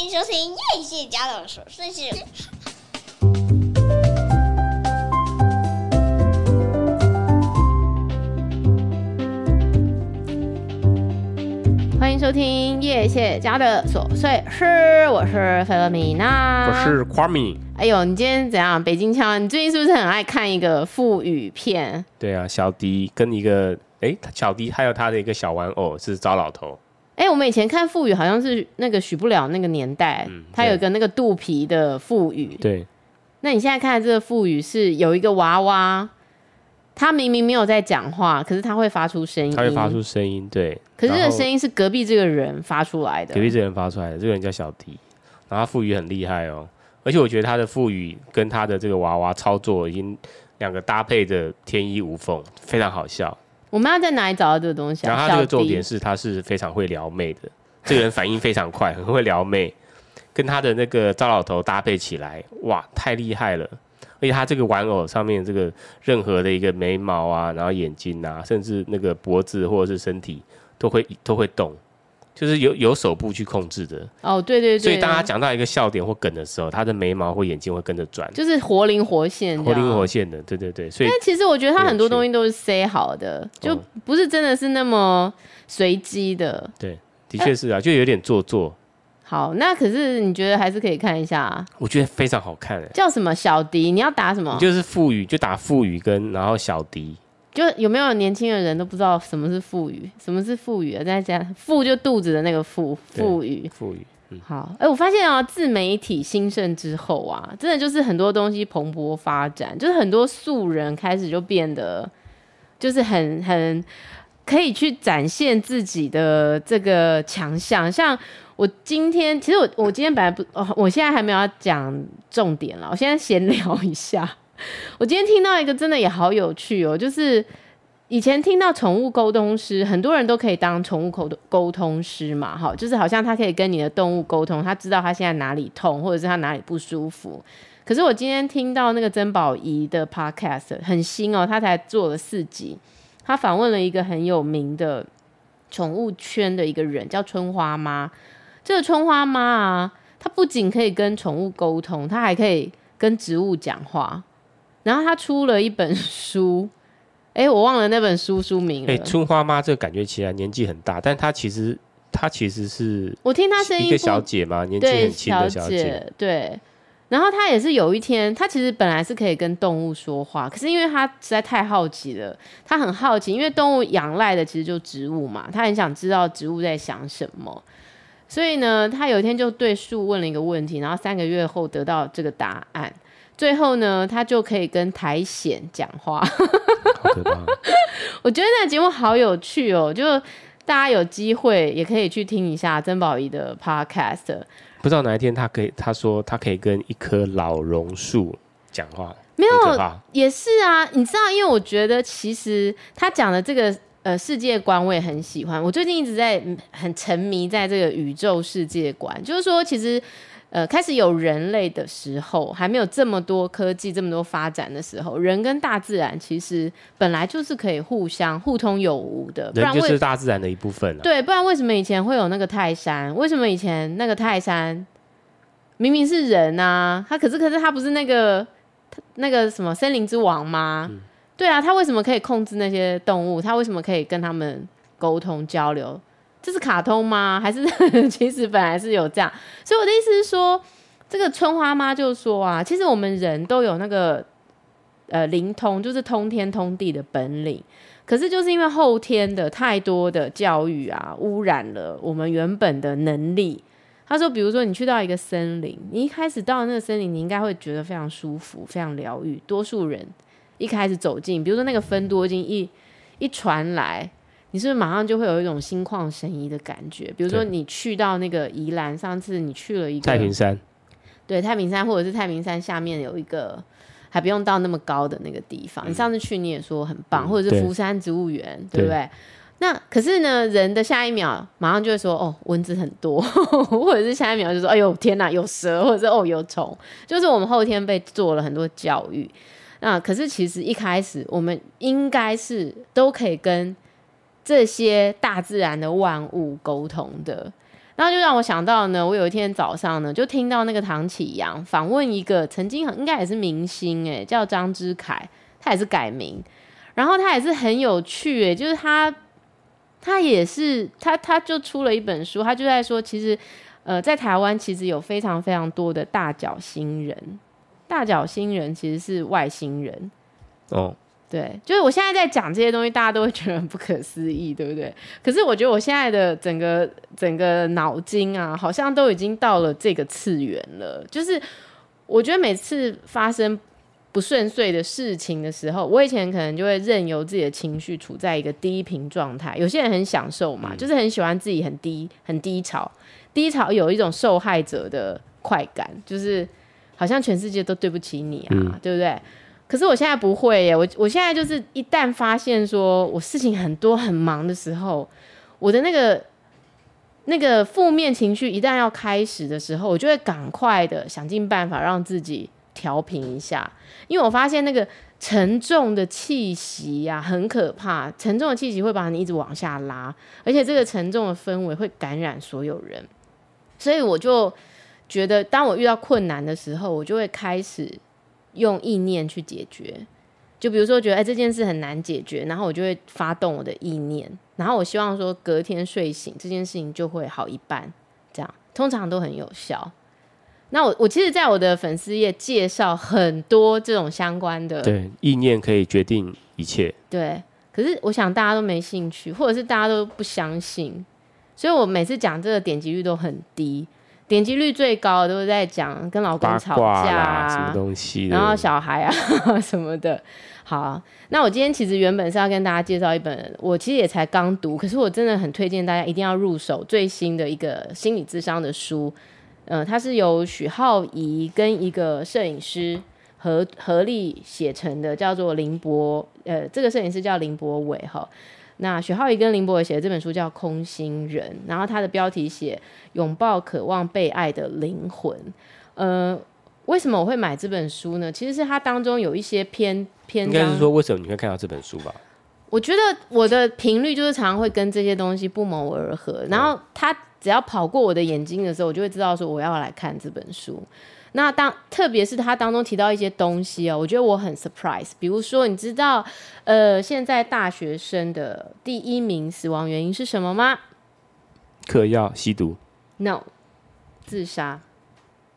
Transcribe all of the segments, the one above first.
欢迎收听叶谢家的琐碎事。欢迎收听叶谢家的琐碎事，我是菲洛米娜，我是 Kwame。哎呦，你今天怎样？北京腔？你最近是不是很爱看一个腹语片？对啊，小迪跟一个哎，小迪还有他的一个小玩偶是糟老头。哎，我们以前看腹语好像是那个许不了那个年代，嗯、他有一个那个肚皮的腹语。对，那你现在看的这个腹语是有一个娃娃，他明明没有在讲话，可是他会发出声音，他会发出声音，对。可是这个声音是隔壁这个人发出来的，隔壁这个人发出来的，这个人叫小迪，然后他腹语很厉害哦，而且我觉得他的腹语跟他的这个娃娃操作已经两个搭配的天衣无缝，非常好笑。我们要在哪里找到这个东西啊？然后他这个重点是，他是非常会撩妹的。这个人反应非常快，很会撩妹，跟他的那个糟老头搭配起来，哇，太厉害了！而且他这个玩偶上面这个任何的一个眉毛啊，然后眼睛啊，甚至那个脖子或者是身体都会都会动。就是有有手部去控制的哦，对对对，所以当他讲到一个笑点或梗的时候，他的眉毛或眼睛会跟着转，就是活灵活现，活灵活现的，对对对。所以，但其实我觉得他很多东西都是塞好的，就不是真的是那么随机的。对，的确是啊，就有点做作。好，那可是你觉得还是可以看一下啊？我觉得非常好看。叫什么小迪？你要打什么？就是腹语，就打腹语跟然后小迪。就有没有年轻的人都不知道什么是腹语？什么是腹语啊？在讲富就肚子的那个腹，腹语。腹语。嗯、好，哎、欸，我发现啊，自媒体兴盛之后啊，真的就是很多东西蓬勃发展，就是很多素人开始就变得，就是很很可以去展现自己的这个强项。像我今天，其实我我今天本来不，哦，我现在还没有要讲重点了，我现在闲聊一下。我今天听到一个真的也好有趣哦，就是以前听到宠物沟通师，很多人都可以当宠物沟沟通师嘛，哈，就是好像他可以跟你的动物沟通，他知道他现在哪里痛，或者是他哪里不舒服。可是我今天听到那个曾宝仪的 podcast 很新哦，他才做了四集，他访问了一个很有名的宠物圈的一个人，叫春花妈。这个春花妈啊，她不仅可以跟宠物沟通，她还可以跟植物讲话。然后他出了一本书，哎，我忘了那本书书名了。哎，春花妈这个感觉起来年纪很大，但她其实她其实是，我听她声音，一个小姐嘛，年纪很轻的小姐。小姐对，然后她也是有一天，她其实本来是可以跟动物说话，可是因为她实在太好奇了，她很好奇，因为动物仰赖的其实就植物嘛，她很想知道植物在想什么，所以呢，她有一天就对树问了一个问题，然后三个月后得到这个答案。最后呢，他就可以跟苔藓讲话。好可怕！我觉得那个节目好有趣哦，就大家有机会也可以去听一下曾宝仪的 podcast。不知道哪一天他可以，他说他可以跟一棵老榕树讲话。没有，也是啊。你知道，因为我觉得其实他讲的这个呃世界观我也很喜欢。我最近一直在很沉迷在这个宇宙世界观，就是说其实。呃，开始有人类的时候，还没有这么多科技、这么多发展的时候，人跟大自然其实本来就是可以互相互通有无的。人就是大自然的一部分啊。对，不然为什么以前会有那个泰山？为什么以前那个泰山明明是人啊？他可是可是他不是那个那个什么森林之王吗？嗯。对啊，他为什么可以控制那些动物？他为什么可以跟他们沟通交流？这是卡通吗？还是 其实本来是有这样？所以我的意思是说，这个春花妈就说啊，其实我们人都有那个呃灵通，就是通天通地的本领。可是就是因为后天的太多的教育啊，污染了我们原本的能力。他说，比如说你去到一个森林，你一开始到那个森林，你应该会觉得非常舒服、非常疗愈。多数人一开始走进，比如说那个芬多精一一传来。你是不是马上就会有一种心旷神怡的感觉？比如说你去到那个宜兰，上次你去了一个太平山，对，太平山，或者是太平山下面有一个还不用到那么高的那个地方。嗯、你上次去你也说很棒，嗯、或者是福山植物园，对不对？对，那可是呢，人的下一秒马上就会说哦，蚊子很多，或者是下一秒就说哎呦天哪，有蛇，或者是哦有虫，就是我们后天被做了很多教育。那可是其实一开始我们应该是都可以跟。这些大自然的万物沟通的，然后就让我想到呢，我有一天早上呢，就听到那个唐启阳访问一个曾经应该也是明星诶，叫张之凯，他也是改名，然后他也是很有趣诶，就是他他也是他他就出了一本书，他就在说，其实呃在台湾其实有非常非常多的大角星人，大角星人其实是外星人。哦。对，就是我现在在讲这些东西，大家都会觉得很不可思议，对不对？可是我觉得我现在的整个整个脑筋啊，好像都已经到了这个次元了。就是我觉得每次发生不顺遂的事情的时候，我以前可能就会任由自己的情绪处在一个低频状态。有些人很享受嘛，就是很喜欢自己很低很低潮，低潮有一种受害者的快感，就是好像全世界都对不起你啊，嗯、对不对？可是我现在不会耶，我我现在就是一旦发现说我事情很多很忙的时候，我的那个那个负面情绪一旦要开始的时候，我就会赶快的想尽办法让自己调平一下，因为我发现那个沉重的气息呀很可怕，沉重的气息会把你一直往下拉，而且这个沉重的氛围会感染所有人，所以我就觉得当我遇到困难的时候，我就会开始。用意念去解决，就比如说觉得哎这件事很难解决，然后我就会发动我的意念，然后我希望说隔天睡醒这件事情就会好一半，这样通常都很有效。那我我其实，在我的粉丝页介绍很多这种相关的，对，意念可以决定一切，对。可是我想大家都没兴趣，或者是大家都不相信，所以我每次讲这个点击率都很低。点击率最高的都是在讲跟老公吵架啊，什么东西，然后小孩啊 什么的。好，那我今天其实原本是要跟大家介绍一本，我其实也才刚读，可是我真的很推荐大家一定要入手最新的一个心理智商的书。嗯、呃，它是由许浩怡跟一个摄影师合合力写成的，叫做林博，呃，这个摄影师叫林博伟哈。那许浩怡跟林博伟写的这本书叫《空心人》，然后他的标题写“拥抱渴望被爱的灵魂”。呃，为什么我会买这本书呢？其实是它当中有一些篇篇章，应该是说为什么你会看到这本书吧？我觉得我的频率就是常常会跟这些东西不谋而合，然后他只要跑过我的眼睛的时候，我就会知道说我要来看这本书。那当特别是他当中提到一些东西哦，我觉得我很 surprise。比如说，你知道，呃，现在大学生的第一名死亡原因是什么吗？嗑药、吸毒。No，自杀。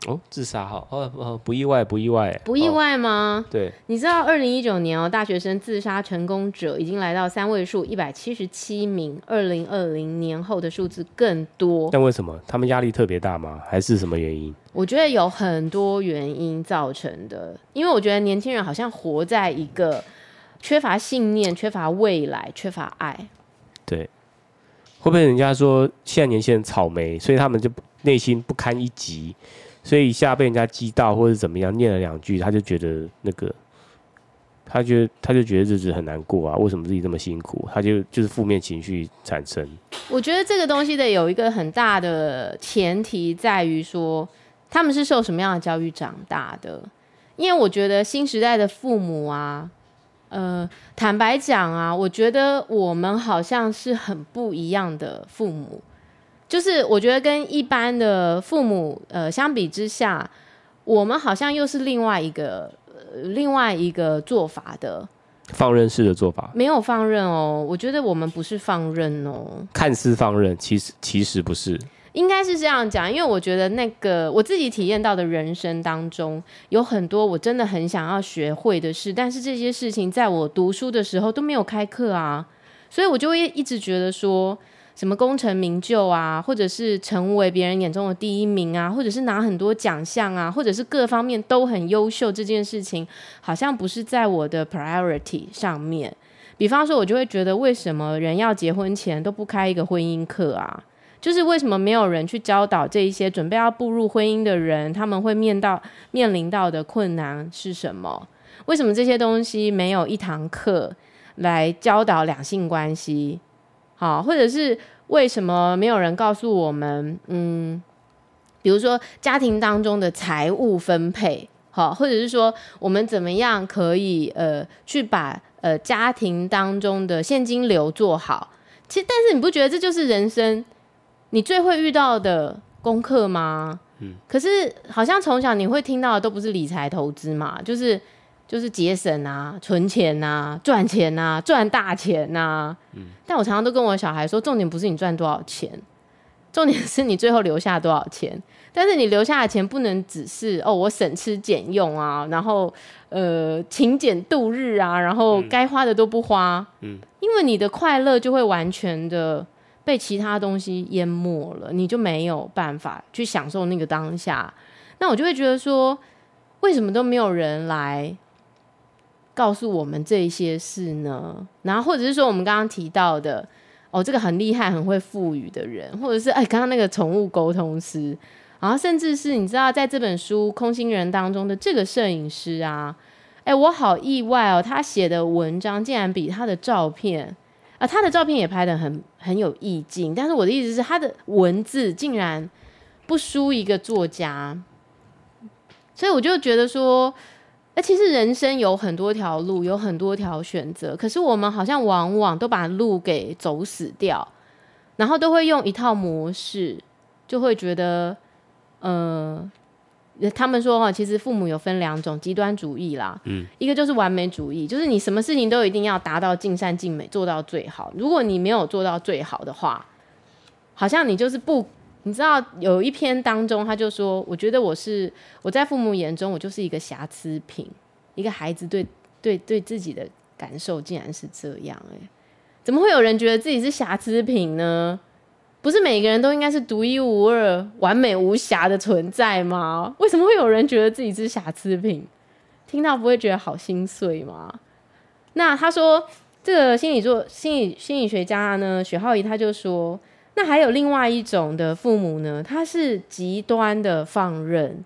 哦，自杀哈，哦哦，不意外，不意外，不意外吗？哦、对，你知道二零一九年哦，大学生自杀成功者已经来到三位数一百七十七名，二零二零年后的数字更多。但为什么他们压力特别大吗？还是什么原因？我觉得有很多原因造成的，因为我觉得年轻人好像活在一个缺乏信念、缺乏未来、缺乏爱。对，会不会人家说现在年轻人草莓，所以他们就内心不堪一击？所以一下被人家激到，或者怎么样，念了两句，他就觉得那个，他觉得他就觉得日子很难过啊。为什么自己这么辛苦？他就就是负面情绪产生。我觉得这个东西的有一个很大的前提在于说，他们是受什么样的教育长大的？因为我觉得新时代的父母啊，呃，坦白讲啊，我觉得我们好像是很不一样的父母。就是我觉得跟一般的父母呃相比之下，我们好像又是另外一个呃另外一个做法的放任式的做法，没有放任哦。我觉得我们不是放任哦，看似放任，其实其实不是。应该是这样讲，因为我觉得那个我自己体验到的人生当中，有很多我真的很想要学会的事，但是这些事情在我读书的时候都没有开课啊，所以我就会一直觉得说。什么功成名就啊，或者是成为别人眼中的第一名啊，或者是拿很多奖项啊，或者是各方面都很优秀，这件事情好像不是在我的 priority 上面。比方说，我就会觉得，为什么人要结婚前都不开一个婚姻课啊？就是为什么没有人去教导这一些准备要步入婚姻的人，他们会面到面临到的困难是什么？为什么这些东西没有一堂课来教导两性关系？好，或者是为什么没有人告诉我们？嗯，比如说家庭当中的财务分配，好，或者是说我们怎么样可以呃去把呃家庭当中的现金流做好？其实，但是你不觉得这就是人生你最会遇到的功课吗？嗯，可是好像从小你会听到的都不是理财投资嘛，就是就是节省啊、存钱啊、赚钱啊、赚大钱啊。嗯，但我常常都跟我小孩说，重点不是你赚多少钱，重点是你最后留下多少钱。但是你留下的钱不能只是哦，我省吃俭用啊，然后呃勤俭度日啊，然后该花的都不花。嗯，因为你的快乐就会完全的被其他东西淹没了，你就没有办法去享受那个当下。那我就会觉得说，为什么都没有人来告诉我们这些事呢？然后或者是说，我们刚刚提到的哦，这个很厉害、很会赋予的人，或者是哎，刚刚那个宠物沟通师。然后，甚至是你知道，在这本书《空心人》当中的这个摄影师啊，哎，我好意外哦，他写的文章竟然比他的照片啊，他的照片也拍得很很有意境。但是我的意思是，他的文字竟然不输一个作家，所以我就觉得说，哎，其实人生有很多条路，有很多条选择，可是我们好像往往都把路给走死掉，然后都会用一套模式，就会觉得。呃，他们说哈，其实父母有分两种极端主义啦，嗯，一个就是完美主义，就是你什么事情都一定要达到尽善尽美，做到最好。如果你没有做到最好的话，好像你就是不，你知道有一篇当中他就说，我觉得我是我在父母眼中我就是一个瑕疵品，一个孩子对对对自己的感受竟然是这样，欸，怎么会有人觉得自己是瑕疵品呢？不是每个人都应该是独一无二、完美无瑕的存在吗？为什么会有人觉得自己是瑕疵品？听到不会觉得好心碎吗？那他说，这个心理作心理心理学家呢，许皓宜他就说，那还有另外一种的父母呢，他是极端的放任，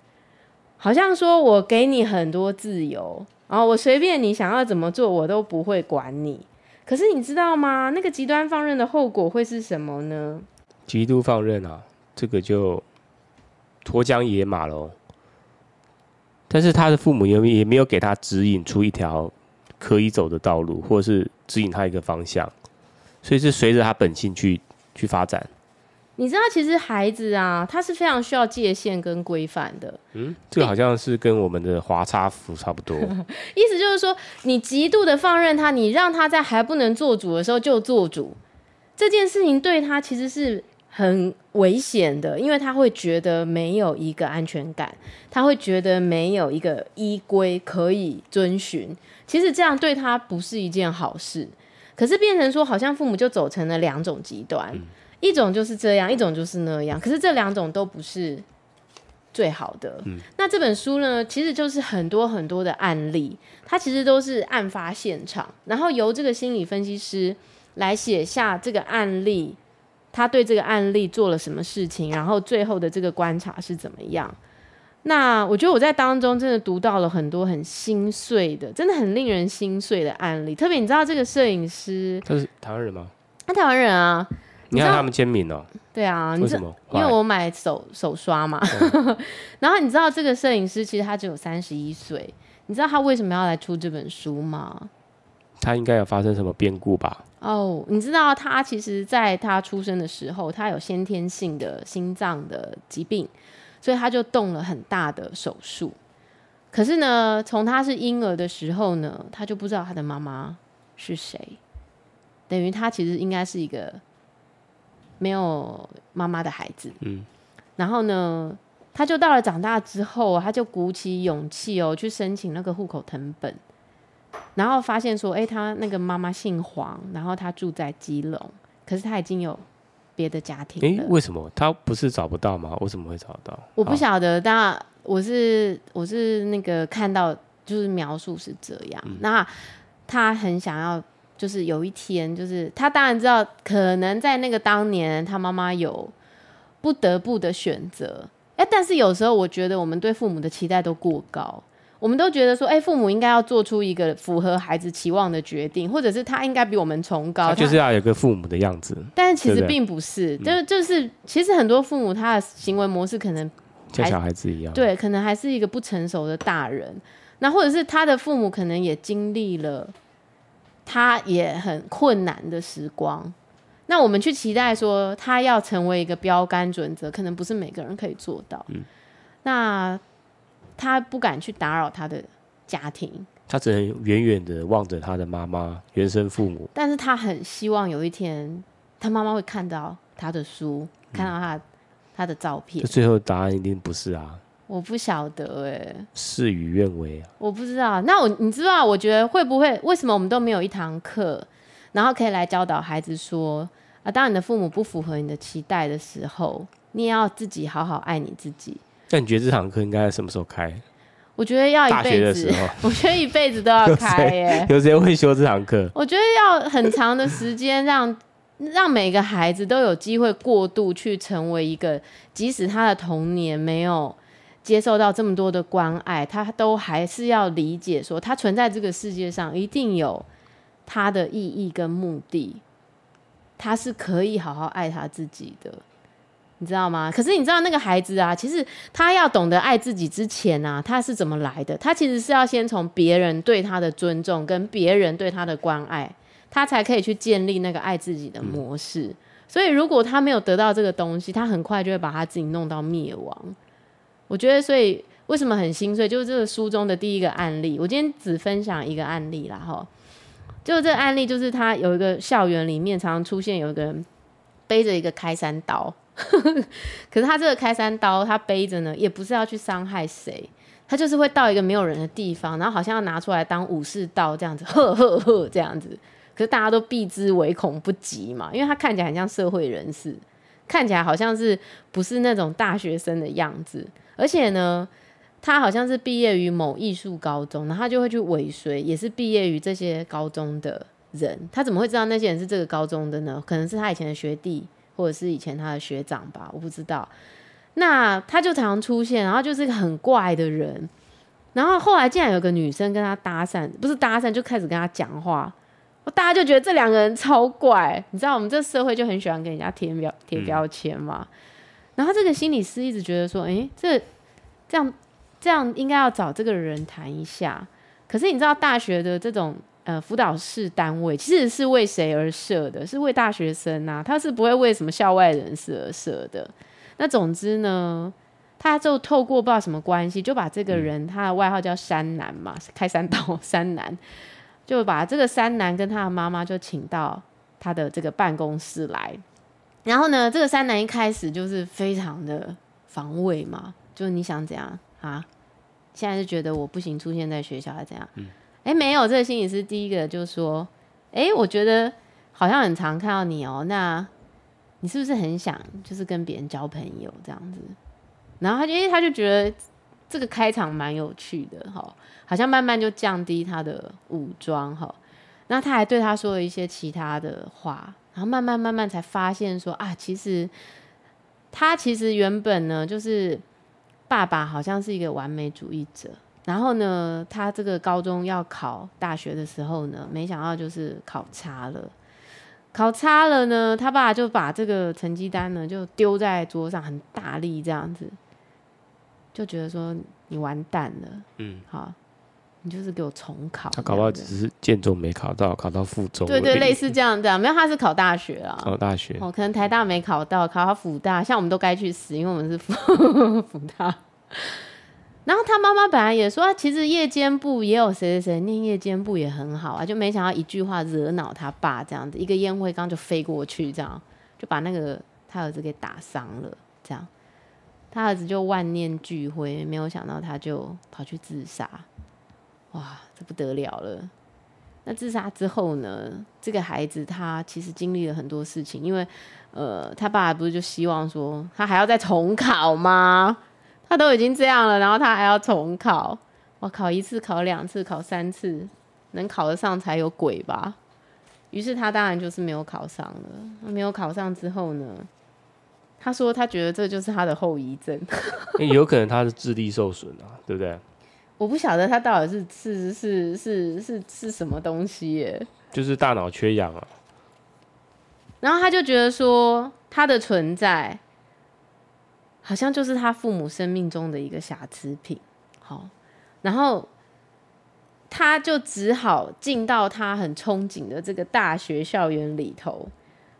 好像说我给你很多自由，然后我随便你想要怎么做，我都不会管你。可是你知道吗？那个极端放任的后果会是什么呢？极度放任啊，这个就脱缰野马喽。但是他的父母也也没有给他指引出一条可以走的道路，或是指引他一个方向，所以是随着他本性去去发展。你知道，其实孩子啊，他是非常需要界限跟规范的。嗯，这个好像是跟我们的华差服差不多。意思就是说，你极度的放任他，你让他在还不能做主的时候就做主，这件事情对他其实是。很危险的，因为他会觉得没有一个安全感，他会觉得没有一个依规可以遵循。其实这样对他不是一件好事。可是变成说，好像父母就走成了两种极端，嗯，一种就是这样，一种就是那样。可是这两种都不是最好的。嗯。那这本书呢，其实就是很多很多的案例，它其实都是案发现场，然后由这个心理分析师来写下这个案例。他对这个案例做了什么事情？然后最后的这个观察是怎么样？那我觉得我在当中真的读到了很多很心碎的，真的很令人心碎的案例。特别你知道这个摄影师他是台湾人吗？他台湾人啊。你看他们签名哦。对啊，为什么？因为我买手手刷嘛。嗯、然后你知道这个摄影师其实他只有三十一岁。你知道他为什么要来出这本书吗？他应该有发生什么变故吧？哦，你知道他其实在他出生的时候，他有先天性的心脏的疾病，所以他就动了很大的手术。可是呢，从他是婴儿的时候呢，他就不知道他的妈妈是谁，等于他其实应该是一个没有妈妈的孩子。嗯，然后呢，他就到了长大之后，他就鼓起勇气哦，去申请那个户口謄本。然后发现说，哎，他那个妈妈姓黄，然后他住在基隆，可是他已经有别的家庭了。哎，为什么他不是找不到吗？为什么会找到？我不晓得，但我是我是那个看到就是描述是这样。嗯。那他很想要，就是有一天，就是他当然知道，可能在那个当年，他妈妈有不得不的选择。哎，但是有时候我觉得，我们对父母的期待都过高。我们都觉得说，哎、欸，父母应该要做出一个符合孩子期望的决定，或者是他应该比我们崇高，他就是要有个父母的样子。但是其实并不是，就就是其实很多父母他的行为模式可能像小孩子一样，对，可能还是一个不成熟的大人。那或者是他的父母可能也经历了他也很困难的时光，那我们去期待说他要成为一个标杆准则，可能不是每个人可以做到。嗯，那他不敢去打扰他的家庭，他只能远远的望着他的妈妈、原生父母。但是他很希望有一天，他妈妈会看到他的书，嗯、看到他他的照片。最后答案一定不是啊。我不晓得哎、欸，事与愿违啊！我不知道。那我你知道？我觉得会不会？为什么我们都没有一堂课，然后可以来教导孩子说啊，当你的父母不符合你的期待的时候，你也要自己好好爱你自己。那你觉得这堂课应该在什么时候开？我觉得要一辈子。候，我觉得一辈子都要开耶。有谁会修这堂课？我觉得要很长的时间，让让每个孩子都有机会过渡去成为一个，即使他的童年没有。接受到这么多的关爱，他都还是要理解说，他存在这个世界上一定有他的意义跟目的，他是可以好好爱他自己的，你知道吗？可是你知道那个孩子啊，其实他要懂得爱自己之前啊，他是怎么来的？他其实是要先从别人对他的尊重跟别人对他的关爱，他才可以去建立那个爱自己的模式。所以如果他没有得到这个东西，他很快就会把他自己弄到灭亡。我觉得，所以为什么很心碎？就是这个书中的第一个案例。我今天只分享一个案例啦，哈。就这个案例，就是他有一个校园里面常常出现有一个人背着一个开山刀，可是他这个开山刀他背着呢，也不是要去伤害谁，他就是会到一个没有人的地方，然后好像要拿出来当武士刀这样子，呵呵呵这样子。可是大家都避之唯恐不及嘛，因为他看起来很像社会人士，看起来好像是不是那种大学生的样子。而且呢，他好像是毕业于某艺术高中，然后他就会去尾随，也是毕业于这些高中的人。他怎么会知道那些人是这个高中的呢？可能是他以前的学弟，或者是以前他的学长吧，我不知道。那他就常常出现，然后就是一个很怪的人。然后后来竟然有个女生跟他搭讪，不是搭讪，就开始跟他讲话。大家就觉得这两个人超怪。你知道我们这社会就很喜欢给人家贴标贴标签嘛。嗯然后这个心理师一直觉得说，哎，这这样这样应该要找这个人谈一下。可是你知道，大学的这种呃辅导室单位其实是为谁而设的？是为大学生呐、啊，他是不会为什么校外人士而设的。那总之呢，他就透过不知道什么关系，就把这个人他的外号叫山南嘛，开山刀山南，就把这个山南跟他的妈妈就请到他的这个办公室来。然后呢，这个山南一开始就是非常的防卫嘛，就是你想怎样啊？现在就觉得我不行，出现在学校还怎样？嗯，哎，没有，这个心理师第一个就说，哎，我觉得好像很常看到你哦，那你是不是很想就是跟别人交朋友这样子？然后他就，因为他就觉得这个开场蛮有趣的哈，好像慢慢就降低他的武装哈，然后他还对他说了一些其他的话。然后慢慢慢慢才发现说啊，其实他其实原本呢，就是爸爸好像是一个完美主义者。然后呢，他这个高中要考大学的时候呢，没想到就是考差了。考差了呢，他爸就把这个成绩单呢就丢在桌上，很大力这样子，就觉得说你完蛋了。嗯，好。你就是给我重考，他考到只是建中没考到，考到附中。对对，类似这样这样，没有，他是考大学啊，考大学。哦，可能台大没考到，考到辅大，像我们都该去死，因为我们是辅 辅大。然后他妈妈本来也说，其实夜间部也有谁谁谁念夜间部也很好啊，就没想到一句话惹恼他爸，这样子一个烟灰缸就飞过去，这样就把那个他儿子给打伤了，这样他儿子就万念俱灰，没有想到他就跑去自杀。哇，这不得了了！那自杀之后呢？这个孩子他其实经历了很多事情，因为呃，他爸不是就希望说他还要再重考吗？他都已经这样了，然后他还要重考，我，考一次、考两次、考三次，能考得上才有鬼吧？于是他当然就是没有考上了。没有考上之后呢？他说他觉得这就是他的后遗症，欸，有可能他的智力受损啊，对不对？我不晓得他到底是是是是是是什么东西耶，就是大脑缺氧啊。然后他就觉得说，他的存在好像就是他父母生命中的一个瑕疵品。好，然后他就只好进到他很憧憬的这个大学校园里头。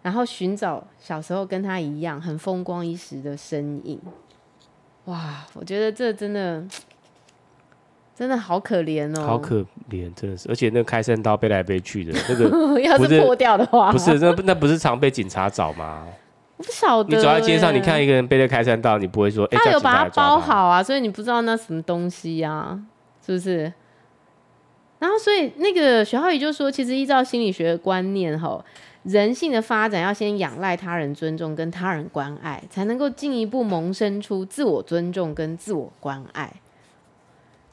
然后寻找小时候跟他一样很风光一时的身影。哇，我觉得这真的真的好可怜哦，好可怜，真的是，而且那开山刀背来背去的那个，要是破掉的话，不是那那不是常被警察找吗？我不晓得，你走在街上，你看一个人背着开山刀，你不会说，欸、他有把它包好啊，所以你不知道那什么东西呀、啊，是不是？然后，所以那个徐浩宇就说，其实依照心理学的观念，吼，人性的发展要先仰赖他人尊重跟他人关爱，才能够进一步萌生出自我尊重跟自我关爱。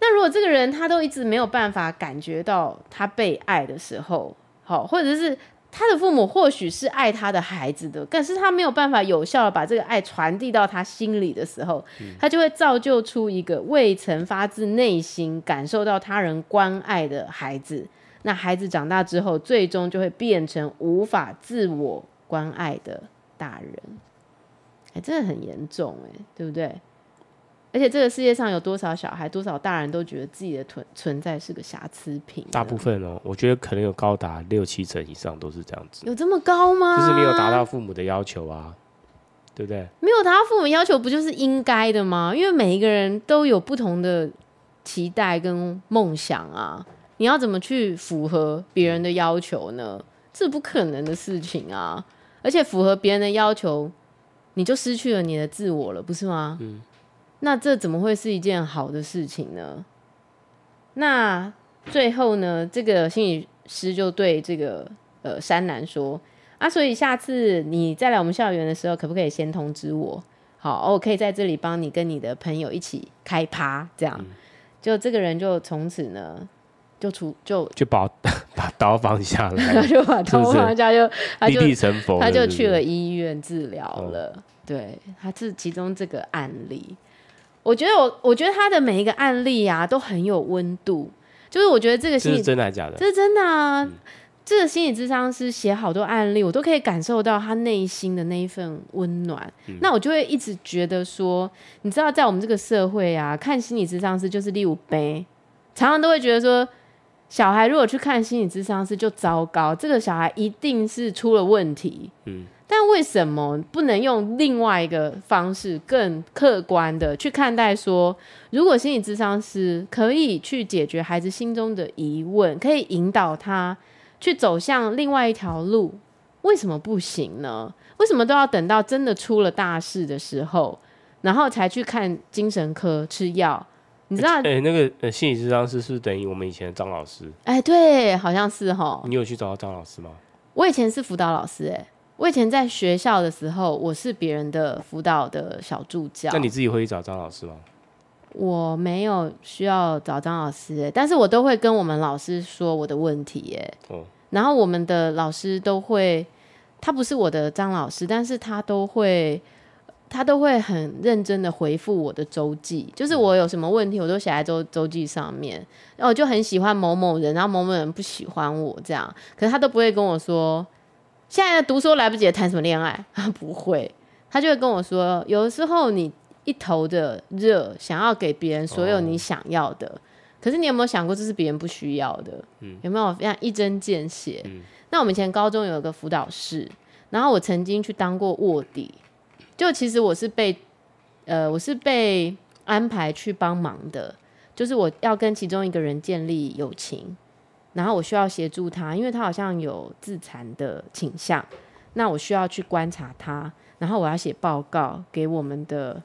那如果这个人他都一直没有办法感觉到他被爱的时候，好，或者是。他的父母或许是爱他的孩子的，但是他没有办法有效的把这个爱传递到他心里的时候，嗯、他就会造就出一个未曾发自内心感受到他人关爱的孩子。那孩子长大之后，最终就会变成无法自我关爱的大人。哎、欸，真的很严重，哎，对不对？而且这个世界上有多少小孩，多少大人都觉得自己的存存在是个瑕疵品。大部分哦，我觉得可能有高达六七成以上都是这样子。有这么高吗？就是没有达到父母的要求啊，对不对？没有达到父母要求，不就是应该的吗？因为每一个人都有不同的期待跟梦想啊，你要怎么去符合别人的要求呢？这不可能的事情啊！而且符合别人的要求，你就失去了你的自我了，不是吗？嗯。那这怎么会是一件好的事情呢？那最后呢，这个心理师就对这个呃山南说啊，所以下次你再来我们校园的时候，可不可以先通知我？好，我可以在这里帮你跟你的朋友一起开趴，这样。嗯、就这个人就从此呢，就出就就把 把刀放下来，就把刀放下，就 立地成佛，他就去了医院治疗了。嗯、对，他是其中这个案例。我觉得我，我觉得他的每一个案例啊，都很有温度。就是我觉得这个心理，这是真的还是假的？这是真的啊！嗯、这个心理智商师写好多案例，我都可以感受到他内心的那一份温暖。嗯、那我就会一直觉得说，你知道，在我们这个社会啊，看心理智商师就是六杯，常常都会觉得说，小孩如果去看心理智商师就糟糕，这个小孩一定是出了问题。嗯。但为什么不能用另外一个方式，更客观的去看待？说，如果心理咨商师可以去解决孩子心中的疑问，可以引导他去走向另外一条路，为什么不行呢？为什么都要等到真的出了大事的时候，然后才去看精神科吃药？你知道？哎、欸，那个呃，心理咨商师是不是等于我们以前的张老师？哎、欸，对，好像是哈。你有去找到张老师吗？我以前是辅导老师、欸，哎。我以前在学校的时候，我是别人的辅导的小助教。那你自己会去找张老师吗？我没有需要找张老师、欸，但是我都会跟我们老师说我的问题、欸，哎，哦，然后我们的老师都会，他不是我的张老师，但是他都会，他都会很认真的回复我的周记，就是我有什么问题，我都写在周周记上面。然后我就很喜欢某某人，然后某某人不喜欢我这样，可是他都不会跟我说。现在读书来不及，谈什么恋爱？他 不会，他就会跟我说，有的时候你一头的热，想要给别人所有你想要的，哦、可是你有没有想过，这是别人不需要的？嗯、有没有这样一针见血？嗯、那我们以前高中有一个辅导室，然后我曾经去当过卧底，就其实我是被，呃，我是被安排去帮忙的，就是我要跟其中一个人建立友情。然后我需要协助他，因为他好像有自残的倾向，那我需要去观察他，然后我要写报告给我们的，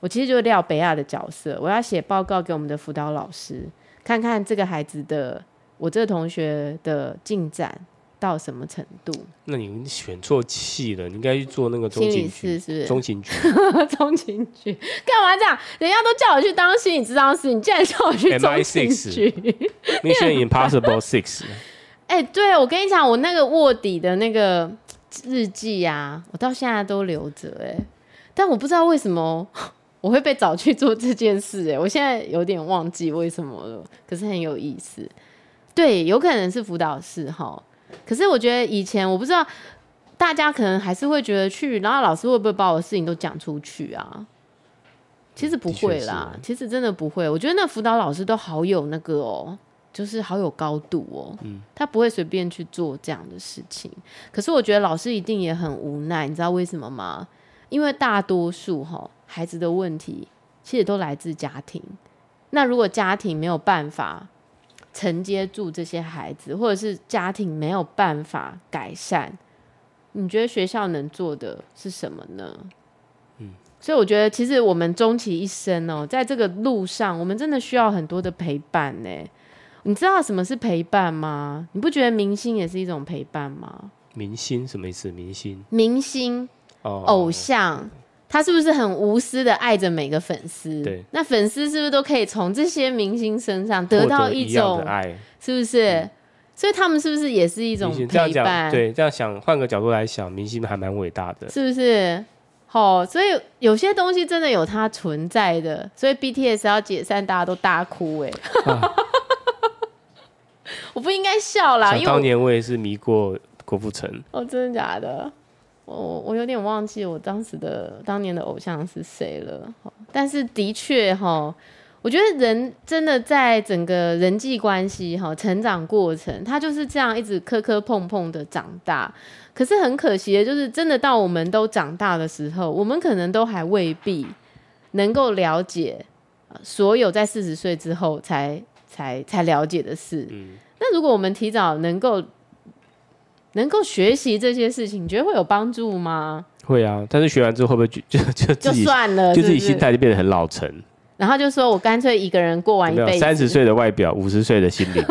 我其实就是廖北亚的角色，我要写报告给我们的辅导老师，看看这个孩子的，我这个同学的进展。到什么程度？那你选错戏了，你应该去做那个中情局，是不是？中情局，中情局，干嘛这样？人家都叫我去当心理治疗师，你竟然叫我去中情局？Mission Impossible Six。哎、欸，对，我跟你讲，我那个卧底的那个日记啊，我到现在都留着。哎，但我不知道为什么我会被找去做这件事。哎，我现在有点忘记为什么了，可是很有意思。对，有可能是辅导室哈。可是我觉得以前我不知道，大家可能还是会觉得去，然后老师会不会把我的事情都讲出去啊？其实不会啦，其实真的不会。我觉得那辅导老师都好有那个哦，就是好有高度哦，嗯，他不会随便去做这样的事情。可是我觉得老师一定也很无奈，你知道为什么吗？因为大多数哈孩子的问题其实都来自家庭。那如果家庭没有办法承接住这些孩子，或者是家庭没有办法改善，你觉得学校能做的是什么呢？嗯，所以我觉得其实我们终其一生哦，在这个路上，我们真的需要很多的陪伴呢。你知道什么是陪伴吗？你不觉得明星也是一种陪伴吗？明星什么意思？明星，明星，哦，偶像，他是不是很无私的爱着每个粉丝？对，那粉丝是不是都可以从这些明星身上得到一种一爱？是不是？嗯，所以他们是不是也是一种陪伴？对，这样想，换个角度来想，明星还蛮伟大的，是不是？好，所以有些东西真的有它存在的，所以 BTS 要解散，大家都大哭哎。啊 我不应该笑啦，因为当年我也是迷过郭富城。哦，真的假的？我我有点忘记我当时的当年的偶像是谁了。但是的确哈，我觉得人真的在整个人际关系哈成长过程，他就是这样一直磕磕碰碰的长大。可是很可惜的就是，真的到我们都长大的时候，我们可能都还未必能够了解所有在四十岁之后才才才了解的事。嗯。那如果我们提早能够能够学习这些事情，你觉得会有帮助吗？会啊，但是学完之后会不会就 就就就算了，就自己心态就变得很老成？然后就说我干脆一个人过完一辈子，三十岁的外表，五十岁的心灵，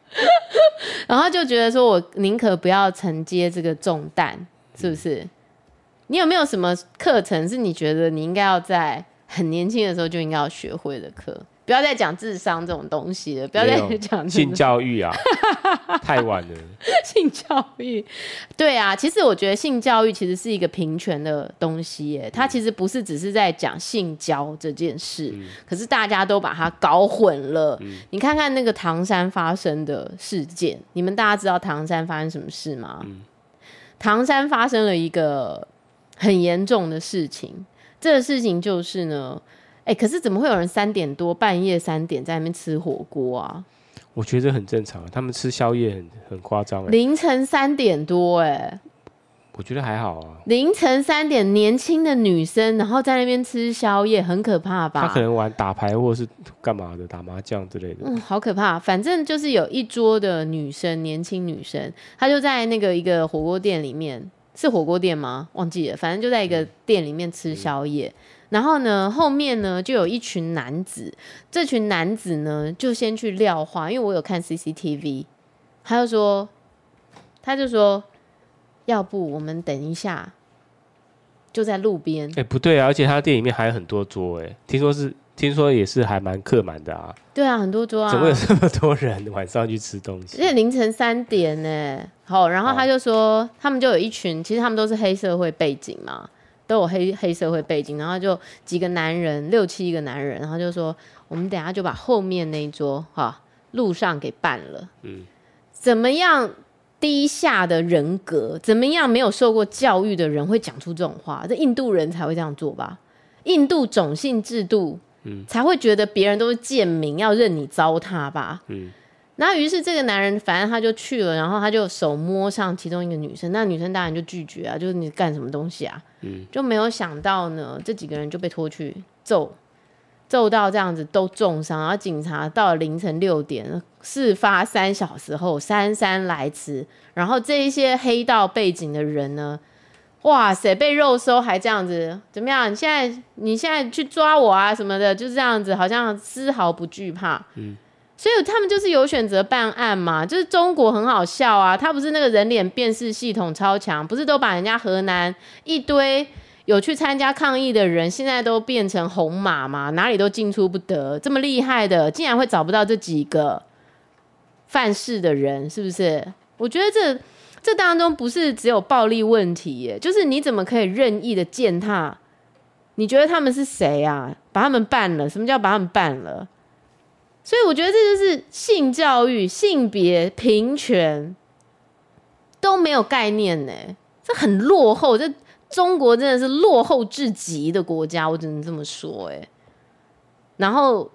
然后就觉得说我宁可不要承接这个重担，是不是？嗯、你有没有什么课程是你觉得你应该要在很年轻的时候就应该要学会的课？不要再讲智商这种东西了，不要再讲性教育啊，太晚了。性教育，对啊，其实我觉得性教育其实是一个平权的东西耶，它其实不是只是在讲性交这件事，嗯，可是大家都把它搞混了。嗯。你看看那个唐山发生的事件，你们大家知道唐山发生什么事吗？嗯。唐山发生了一个很严重的事情，这个事情就是呢。哎、欸，可是怎么会有人三点多半夜三点在那边吃火锅啊？我觉得很正常，他们吃宵夜很很夸张。凌晨三点多，哎，我觉得还好啊。凌晨三点，年轻的女生然后在那边吃宵夜，很可怕吧？她可能玩打牌或是干嘛的，打麻将之类的。嗯，好可怕。反正就是有一桌的女生，年轻女生，她就在那个一个火锅店里面，是火锅店吗？忘记了，反正就在一个店里面吃宵夜。嗯然后呢，后面呢就有一群男子，这群男子呢就先去撂话，因为我有看 CCTV，他就说，他就说，要不我们等一下，就在路边。哎、欸，不对啊，而且他店里面还有很多桌，哎，听说是，听说也是还蛮客满的啊。对啊，很多桌啊。怎么有这么多人晚上去吃东西？而且凌晨三点呢，好，然后他就说、哦，他们就有一群，其实他们都是黑社会背景嘛。都有黑黑社会背景，然后就几个男人，六七个男人，然后就说，我们等下就把后面那一桌哈路上给办了。嗯，怎么样低下的人格，怎么样没有受过教育的人会讲出这种话？这印度人才会这样做吧？印度种姓制度，嗯，才会觉得别人都是贱民，要任你糟蹋吧？嗯。然后，于是这个男人，反正他就去了，然后他就手摸上其中一个女生，那女生当然就拒绝啊，就是你干什么东西啊？嗯，就没有想到呢，这几个人就被拖去揍，揍到这样子都重伤，然后警察到了凌晨六点，事发三小时后姗姗来迟，然后这一些黑道背景的人呢，哇塞，被肉搜还这样子，怎么样？你现在你现在去抓我啊什么的，就是这样子，好像丝毫不惧怕。嗯。所以他们就是有选择办案嘛，就是中国很好笑啊，他不是那个人脸辨识系统超强，不是都把人家河南一堆有去参加抗议的人，现在都变成红码嘛，哪里都进出不得，这么厉害的，竟然会找不到这几个犯事的人，是不是？我觉得这这当中不是只有暴力问题耶，就是你怎么可以任意的践踏？你觉得他们是谁啊？把他们办了？什么叫把他们办了？所以我觉得这就是性教育、性别平权都没有概念呢，这很落后。这中国真的是落后至极的国家，我只能这么说。哎，然后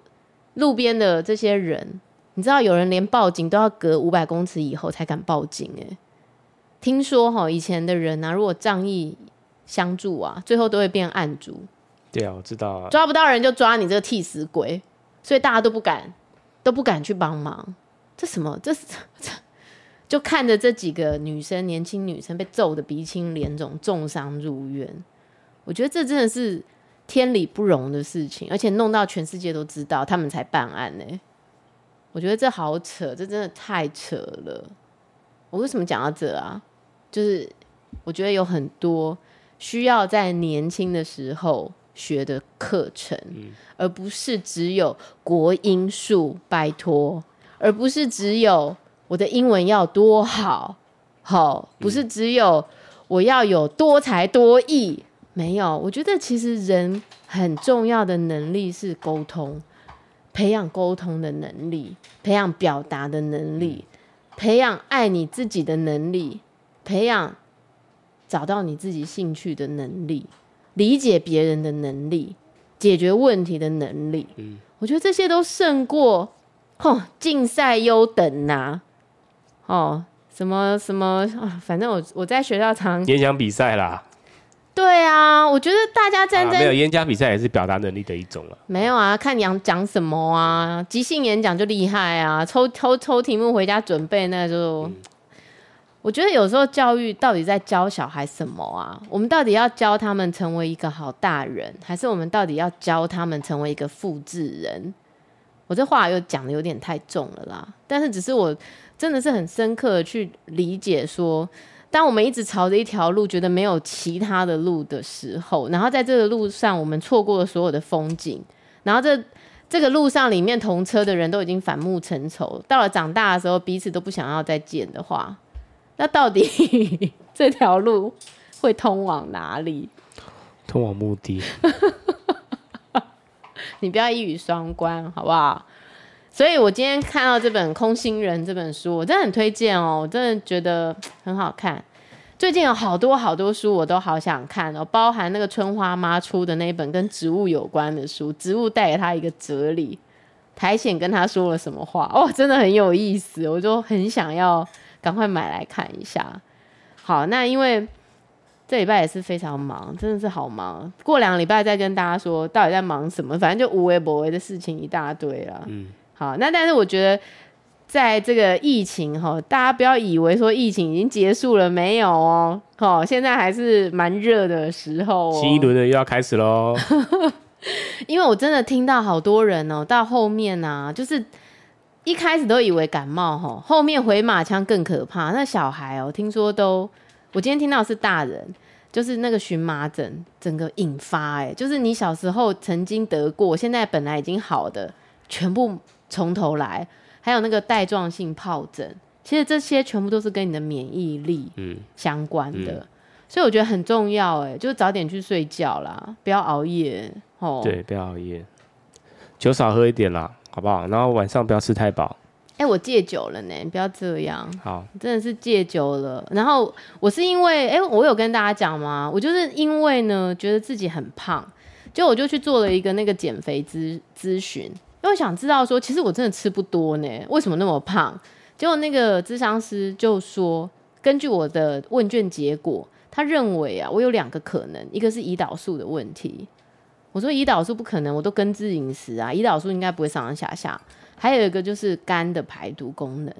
路边的这些人你知道有人连报警都要隔五百公尺以后才敢报警哎。听说哈，以前的人啊，如果仗义相助啊，最后都会变案主。对啊，我知道啊。抓不到人就抓你这个替死鬼，所以大家都不敢，都不敢去帮忙。这什么？这是这就看着这几个女生，年轻女生被揍得鼻青脸肿，重伤入院。我觉得这真的是天理不容的事情，而且弄到全世界都知道，他们才办案呢。我觉得这好扯，这真的太扯了。我为什么讲到这啊？就是我觉得有很多需要在年轻的时候学的课程，嗯，而不是只有国英数，拜托，而不是只有我的英文要多好，好，不是只有我要有多才多艺。没有，我觉得其实人很重要的能力是沟通，培养沟通的能力，培养表达的能力，培养爱你自己的能力，培养找到你自己兴趣的能力，理解别人的能力，解决问题的能力。嗯，我觉得这些都胜过哦竞赛优等呐、啊，哦，什么什么啊，反正我我在学校常演讲比赛啦。对啊，我觉得大家站在、啊、没有演讲比赛也是表达能力的一种了。没有啊，看你讲讲什么啊，即兴演讲就厉害啊，抽抽抽题目回家准备那就、嗯。我觉得有时候教育到底在教小孩什么啊？我们到底要教他们成为一个好大人，还是我们到底要教他们成为一个复制人？我这话又讲得有点太重了啦，但是只是我真的是很深刻的去理解说。当我们一直朝着一条路，觉得没有其他的路的时候，然后在这个路上，我们错过了所有的风景，然后这这个路上里面同车的人都已经反目成仇，到了长大的时候，彼此都不想要再见的话，那到底 这条路会通往哪里？通往目的。你不要一语双关，好不好？所以我今天看到这本《空心人》这本书，我真的很推荐哦，我真的觉得很好看。最近有好多好多书，我都好想看哦，包含那个春花妈出的那一本跟植物有关的书，植物带给他一个哲理，苔藓跟他说了什么话，哦，真的很有意思，我就很想要赶快买来看一下。好，那因为这礼拜也是非常忙，真的是好忙。过两个礼拜再跟大家说到底在忙什么，反正就无为不为的事情一大堆了。嗯。好，那但是我觉得，在这个疫情哈，大家不要以为说疫情已经结束了没有哦，好，现在还是蛮热的时候哦。新一轮的又要开始喽。因为我真的听到好多人哦，到后面啊，就是一开始都以为感冒哈，后面回马枪更可怕。那小孩哦，听说都，我今天听到是大人，就是那个荨麻疹整个引发，哎，就是你小时候曾经得过，现在本来已经好的，全部。从头来，还有那个带状性疱疹，其实这些全部都是跟你的免疫力相关的，嗯嗯、所以我觉得很重要，哎，就是早点去睡觉啦，不要熬夜哦。对，不要熬夜，酒少喝一点啦，好不好？然后晚上不要吃太饱。哎，我戒酒了呢，不要这样。好，真的是戒酒了。然后我是因为，哎，我有跟大家讲吗？我就是因为呢，觉得自己很胖，就我就去做了一个那个减肥咨咨询。因为想知道说，其实我真的吃不多呢，为什么那么胖？结果那个咨商师就说，根据我的问卷结果，他认为啊，我有两个可能，一个是胰岛素的问题。我说胰岛素不可能，我都根治饮食啊，胰岛素应该不会上上下下。还有一个就是肝的排毒功能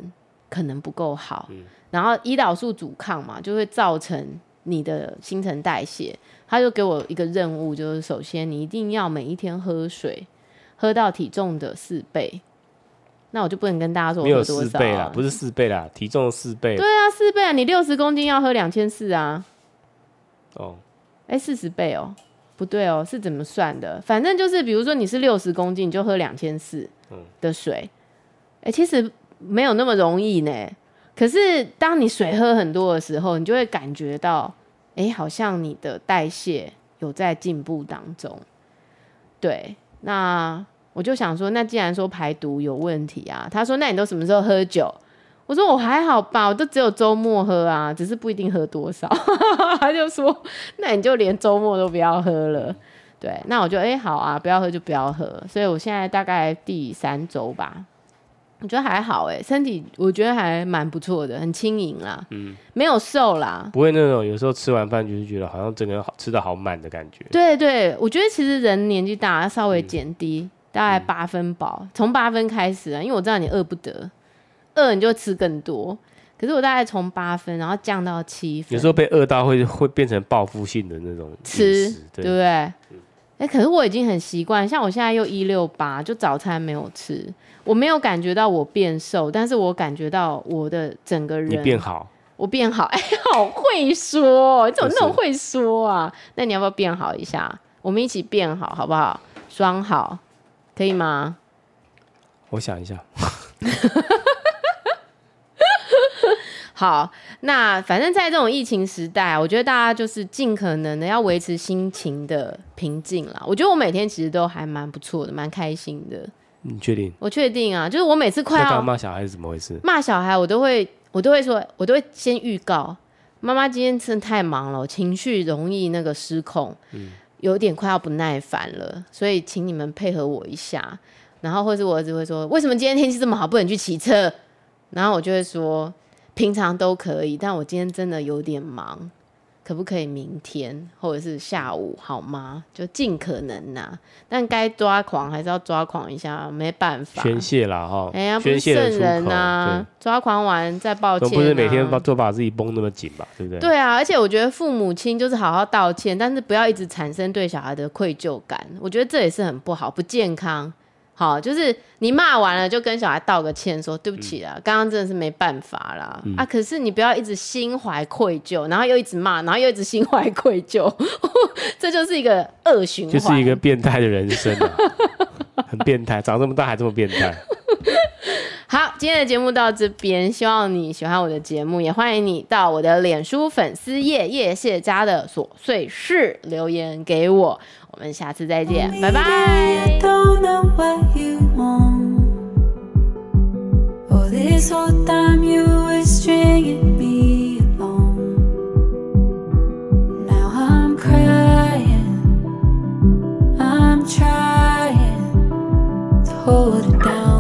可能不够好，然后胰岛素阻抗嘛，就会造成你的新陈代谢。他就给我一个任务，就是首先你一定要每一天喝水。喝到体重的四倍，那我就不能跟大家说我喝多少，啊，没有四倍啦，不是四倍啦，体重四倍。对啊，四倍啊，你六十公斤要喝两千四啊。哦，哎，四十倍哦，不对哦，是怎么算的？反正就是，比如说你是六十公斤，你就喝两千四的水。哎，嗯，其实没有那么容易呢。可是当你水喝很多的时候，你就会感觉到，哎，好像你的代谢有在进步当中。对。那我就想说，那既然说排毒有问题啊，他说，那你都什么时候喝酒？我说我还好吧，我都只有周末喝啊，只是不一定喝多少。他就说，那你就连周末都不要喝了。对，那我就哎、欸、好啊，不要喝就不要喝。所以我现在大概第三周吧，我觉得还好哎，身体我觉得还蛮不错的，很轻盈啦，嗯，没有瘦啦，不会那种有时候吃完饭就是觉得好像整个人好吃的好满的感觉。对对，我觉得其实人年纪大稍微减低，嗯、大概八分饱，从八分开始啊，因为我知道你饿不得，饿你就吃更多。可是我大概从八分，然后降到七分，有时候被饿到会会变成报复性的那种吃，对，不对？哎、嗯欸，可是我已经很习惯，像我现在又一六八，就早餐没有吃。我没有感觉到我变瘦，但是我感觉到我的整个人你变好，我变好，哎、欸，好会说，你怎么那么会说啊？那你要不要变好一下？我们一起变好，好不好？双好，可以吗？我想一下。好，那反正在这种疫情时代，我觉得大家就是尽可能的要维持心情的平静啦。我觉得我每天其实都还蛮不错的，蛮开心的。你确定？我确定啊，就是我每次快要骂小孩是怎么回事？骂小孩，我都会，我都会说，我都会先预告妈妈今天真的太忙了，情绪容易那个失控，嗯，有点快要不耐烦了，所以请你们配合我一下。然后或是我儿子会说，为什么今天天气这么好，不能去骑车？然后我就会说，平常都可以，但我今天真的有点忙。可不可以明天或者是下午好吗？就尽可能呐、啊，但该抓狂还是要抓狂一下，没办法。宣泄啦哈，哎呀，不是圣人呐、啊，抓狂完再抱歉、啊。不是每天都把自己绷那么紧吧？对不对？对啊，而且我觉得父母亲就是好好道歉，但是不要一直产生对小孩的愧疚感，我觉得这也是很不好，不健康。好，就是你骂完了就跟小孩道个歉，说对不起啦，刚、嗯、刚真的是没办法啦、嗯。啊，可是你不要一直心怀愧疚，然后又一直骂，然后又一直心怀愧疚，这就是一个恶循环，就是一个变态的人生、啊，很变态，长这么大还这么变态。好，今天的节目到这边，希望你喜欢我的节目，也欢迎你到我的脸书粉丝页叶谢家的琐碎事留言给我。我们下次再见，拜拜。you, and a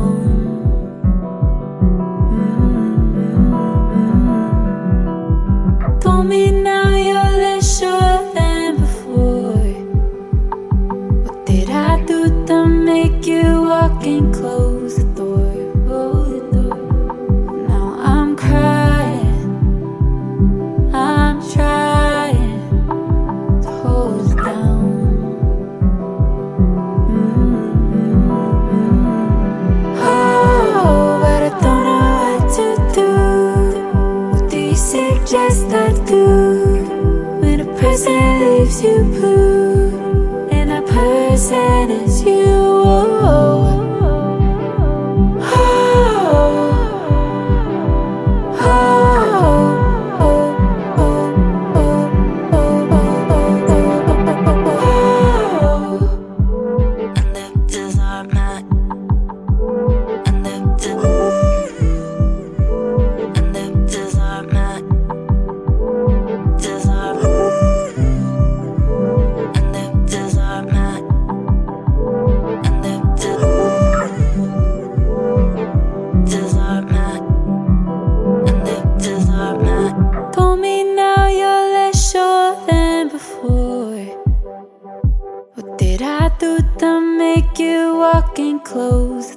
fucking clothes.